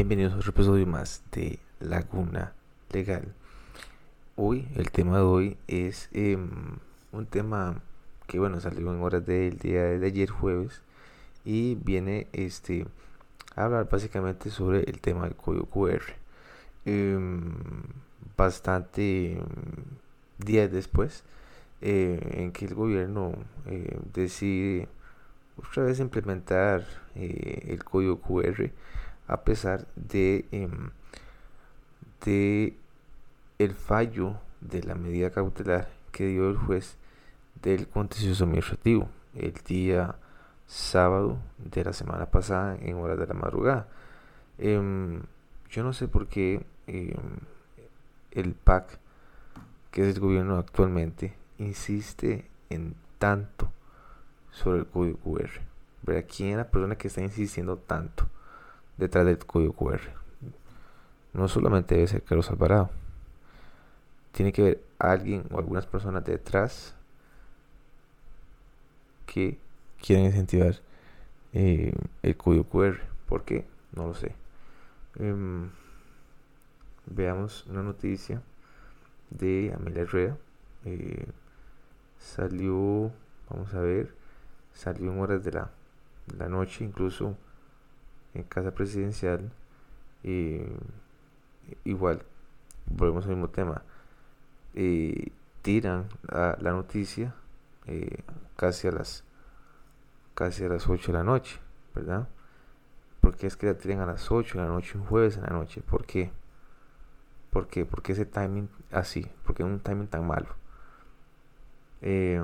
Bienvenidos a otro episodio más de Laguna Legal. Hoy, el tema de hoy es em, un tema que, bueno, salió en horas del día de ayer jueves y viene este, a hablar básicamente sobre el tema del código QR. Em, bastante em, días después eh, en que el gobierno eh, decide otra vez implementar eh, el código QR a pesar de, em, de el fallo de la medida cautelar que dio el juez del contencioso administrativo el día sábado de la semana pasada en horas de la madrugada. Em, yo no sé por qué em, el PAC, que es el gobierno actualmente, insiste en tanto sobre el código QR. ¿Quién es la persona que está insistiendo tanto? Detrás del código QR. No solamente debe ser Carlos Alvarado. Tiene que haber alguien o algunas personas detrás que quieren incentivar eh, el código QR. ¿Por qué? No lo sé. Em, veamos una noticia de Amelia Herrera. Eh, salió, vamos a ver, salió en horas de la, de la noche, incluso en casa presidencial. Y igual, volvemos al mismo tema. tiran la, noticia eh, casi a las casi a las 8 de la noche, ¿verdad? Porque es que la tiran a las 8 de la noche, un jueves en la noche. ¿Por qué? ¿Por qué? Porque ese timing así, porque es un timing tan malo. Eh,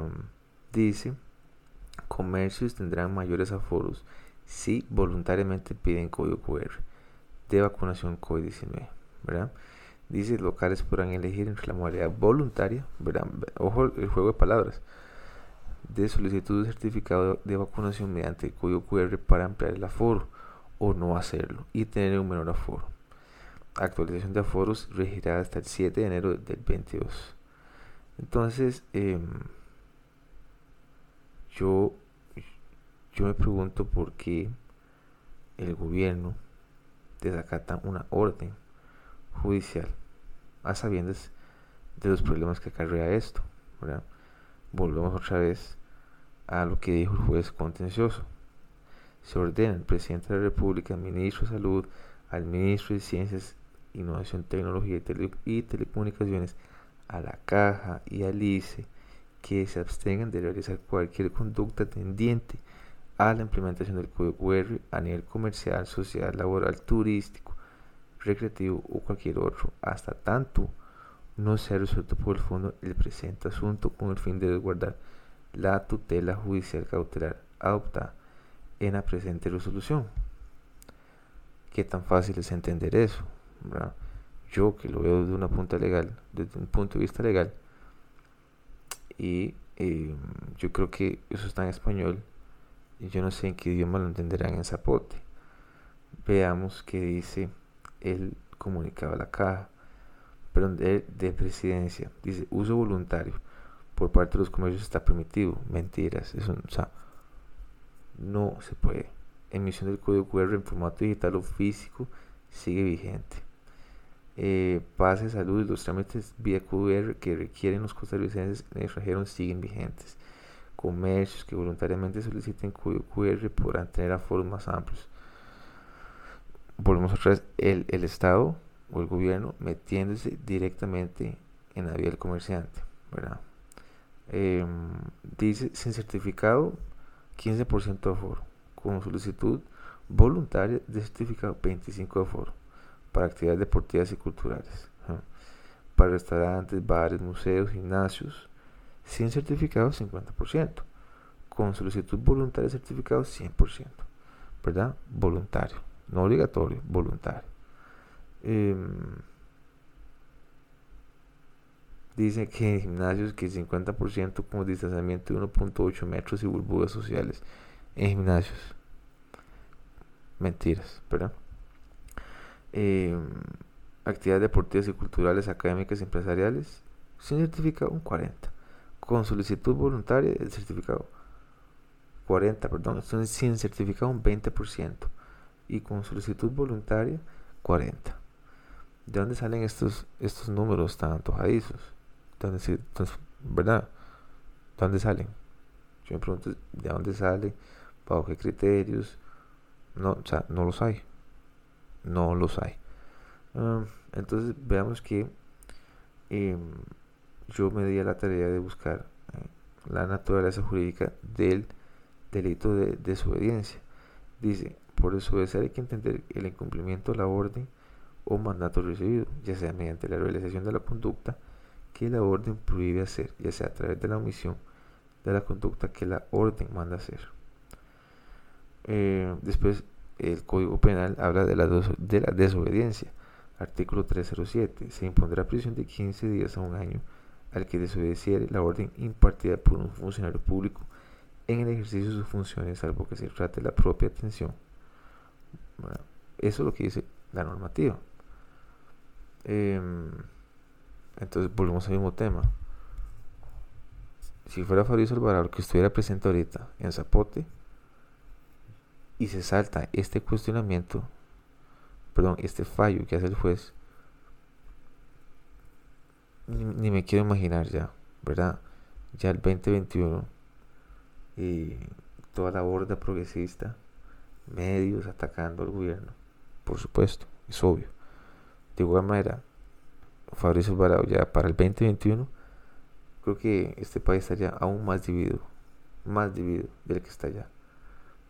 dice, comercios tendrán mayores aforos si voluntariamente piden código QR de vacunación COVID-19, ¿verdad? Dice, locales podrán elegir entre la modalidad voluntaria, ¿verdad? Ojo el juego de palabras, de solicitud de certificado de vacunación mediante código QR para ampliar el aforo o no hacerlo y tener un menor aforo. Actualización de aforos regirá hasta el 7 de enero del 22. Entonces, em, yo yo me pregunto por qué el gobierno desacata una orden judicial a sabiendas de los problemas que acarrea esto. Volvemos otra vez a lo que dijo el juez contencioso. Se ordena al presidente de la República, al ministro de Salud, al ministro de Ciencias, Innovación, Tecnología y, Telecomunicaciones, a la Caja y al ICE que se abstengan de realizar cualquier conducta tendiente a la implementación del código QR a nivel comercial, social, laboral, turístico, recreativo o cualquier otro, hasta tanto no sea resuelto por el fondo el presente asunto con el fin de resguardar la tutela judicial cautelar adoptada en la presente resolución. ¿Qué tan fácil es entender eso? Yo que lo veo desde una punta legal, desde un punto de vista legal, y eh, yo creo que eso está en español yo no sé en qué idioma lo entenderán en zapote. Veamos qué dice el comunicado a la caja, perdón, de, de presidencia. Dice, uso voluntario por parte de los comercios está permitido. Mentiras, eso o sea, no se puede. Emisión del código QR en formato digital o físico sigue vigente. Eh, pase de salud y los trámites vía QR que requieren los costarricenses en el extranjero siguen vigentes comercios que voluntariamente soliciten QR podrán tener aforos más amplios. Volvemos otra vez, el, el Estado o el gobierno metiéndose directamente en la vida del comerciante, ¿verdad? Em, dice sin certificado 15% de aforo, con solicitud voluntaria de certificado 25% de aforo para actividades deportivas y culturales, para restaurantes, bares, museos, gimnasios, sin certificado 50%, con solicitud voluntaria certificado 100%, ¿verdad? Voluntario, no obligatorio, voluntario. Em, dice que en gimnasios que 50% con distanciamiento de 1.8 metros y burbujas sociales en gimnasios. Mentiras, ¿verdad? Eh, actividades deportivas y culturales, académicas y empresariales, sin certificado un 40 con solicitud voluntaria el certificado 40, perdón, sin certificado un 20% y con solicitud voluntaria 40. ¿De dónde salen estos, estos números tan antojadizos? ¿De dónde, ¿Verdad? ¿De dónde salen? Yo me pregunto, ¿de dónde sale? ¿Bajo qué criterios? No, o sea, no los hay. No los hay. Ah, entonces veamos que em, yo me di a la tarea de buscar eh, la naturaleza jurídica del delito de desobediencia. Dice, por desobedecer hay que entender el incumplimiento de la orden o mandato recibido, ya sea mediante la realización de la conducta que la orden prohíbe hacer, ya sea a través de la omisión de la conducta que la orden manda hacer. Eh, después, el Código Penal habla de la, de la desobediencia. Artículo 307. Se impondrá prisión de 15 días a un año al que desobedeciere la orden impartida por un funcionario público en el ejercicio de sus funciones, salvo que se trate la propia atención. eso es lo que dice la normativa. Em, entonces volvemos al mismo tema. Si fuera Fabrizio Alvarado que estuviera presente ahorita en Zapote y se salta este cuestionamiento, perdón, este fallo que hace el juez, ni, me quiero imaginar ya, ¿verdad? Ya el 2021 y toda la borda progresista, medios atacando al gobierno, por supuesto, es obvio. De igual manera, Fabricio Alvarado ya para el 2021, creo que este país estaría aún más dividido, más dividido del que está allá.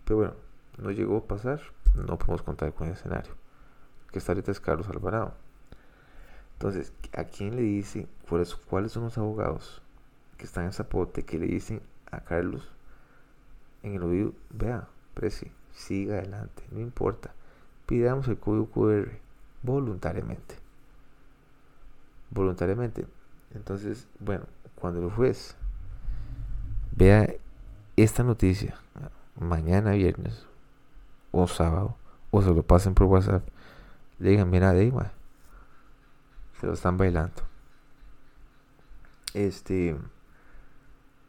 Pero bueno, no llegó a pasar, no podemos contar con el escenario. Que está ahorita es Carlos Alvarado. Entonces, ¿a quién le dice cuáles, son los abogados que están en Zapote que le dicen a Carlos en el oído, vea, presi, siga adelante, no importa, pidamos el código QR voluntariamente. Voluntariamente. Entonces, bueno, cuando el juez vea esta noticia, mañana viernes o sábado, o se lo pasen por WhatsApp, le digan, mira, de se lo están bailando. Este,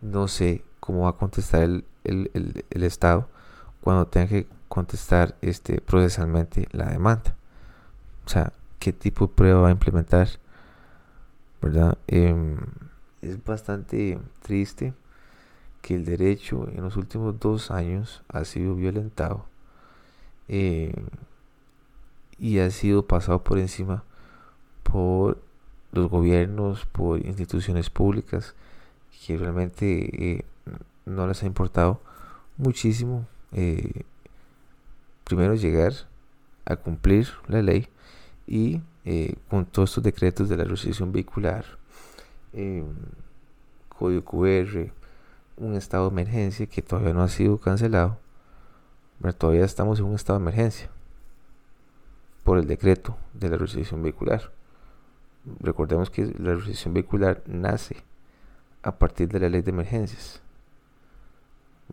no sé cómo va a contestar el, el, Estado cuando tenga que contestar este, procesalmente la demanda. O sea, qué tipo de prueba va a implementar, ¿verdad? Em, es bastante triste que el derecho en los últimos dos años ha sido violentado eh, y ha sido pasado por encima por los gobiernos, por instituciones públicas que realmente eh, no les ha importado muchísimo eh, primero llegar a cumplir la ley y eh, con todos estos decretos de la restricción vehicular, código QR, un estado de emergencia que todavía no ha sido cancelado, pero todavía estamos en un estado de emergencia por el decreto de la restricción vehicular. Recordemos que la restricción vehicular nace a partir de la ley de emergencias.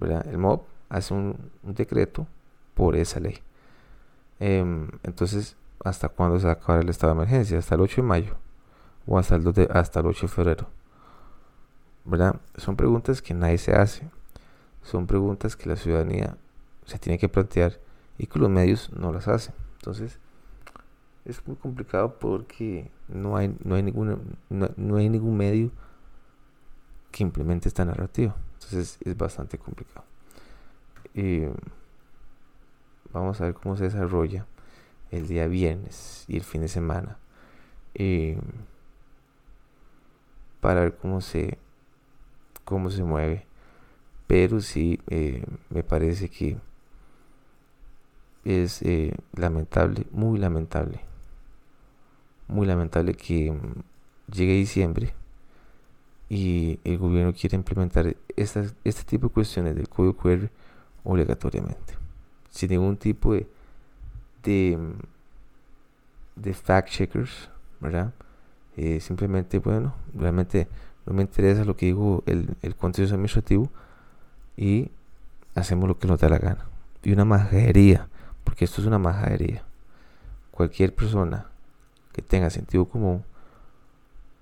El MOB hace un, decreto por esa ley. Em, entonces, ¿hasta cuándo se va a acabar el estado de emergencia? ¿Hasta el 8 de mayo? ¿O hasta el, hasta el 8 de febrero? Son preguntas que nadie se hace. Son preguntas que la ciudadanía se tiene que plantear y que los medios no las hacen. Entonces, es muy complicado porque no hay, no hay, ninguna, no, hay ningún medio que implemente esta narrativa. Entonces es bastante complicado. vamos a ver cómo se desarrolla el día viernes y el fin de semana. para ver cómo se cómo se mueve. Pero sí eh, me parece que es eh, lamentable, muy lamentable muy lamentable que mm, llegue diciembre y el gobierno quiere implementar estas, este tipo de cuestiones del código QR obligatoriamente, sin ningún tipo de, de, mm, fact checkers, ¿verdad? Eh, simplemente, bueno, realmente no me interesa lo que digo el, el administrativo y hacemos lo que nos da la gana. Y una majadería, porque esto es una majadería. Cualquier persona que tenga sentido común,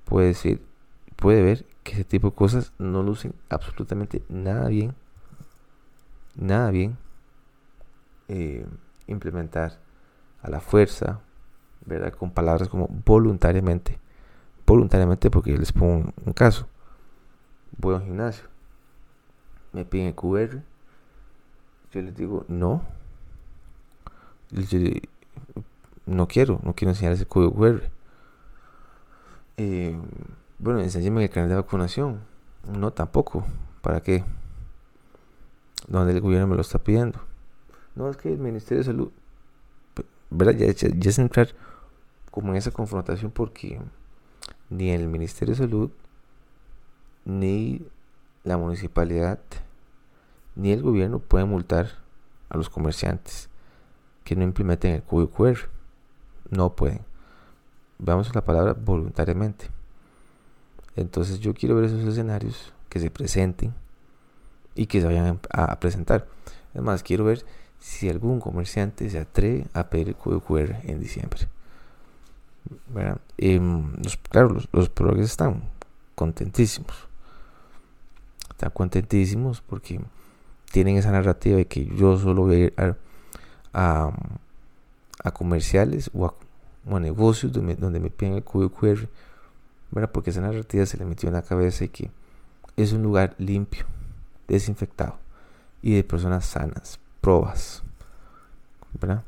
puede decir, puede ver que ese tipo de cosas no lucen absolutamente nada bien, nada bien eh, implementar a la fuerza ¿verdad? Con palabras como voluntariamente. Voluntariamente porque les pongo un, caso. Voy a un gimnasio. Me piden el QR. Yo les digo, no. No quiero, no quiero enseñar ese código QR. Eh, bueno, enséñeme el canal de vacunación. No, tampoco. ¿Para qué? Donde el gobierno me lo está pidiendo. No, es que el Ministerio de Salud. ¿Verdad? Ya, ya es entrar como en esa confrontación porque ni el Ministerio de Salud, ni la municipalidad, ni el gobierno pueden multar a los comerciantes que no implementen el código QR. No pueden. Vamos a la palabra voluntariamente. Entonces yo quiero ver esos escenarios que se presenten y que se vayan a presentar. Además, quiero ver si algún comerciante se atreve a pedir el código en diciembre. Em, los, claro, los, los progres están contentísimos. Están contentísimos porque tienen esa narrativa de que yo solo voy a ir a, comerciales o a, negocios donde, me piden el QR, porque esa narrativa se le metió en la cabeza y que es un lugar limpio, desinfectado y de personas sanas, probas. ¿verdad?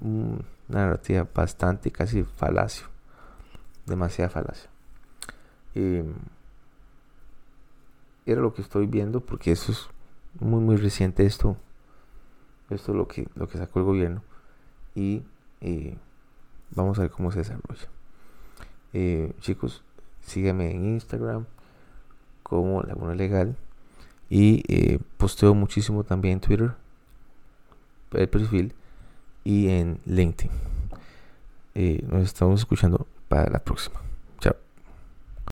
Una narrativa bastante casi falacio. Demasiada falacia. era lo que estoy viendo porque eso es muy muy reciente esto. Esto es lo que, lo que sacó el gobierno. Y vamos a ver cómo se desarrolla. Eh, chicos, síganme en Instagram como Laguna Legal. Y eh, posteo muchísimo también en Twitter, el perfil y en LinkedIn. Eh, nos estamos escuchando para la próxima.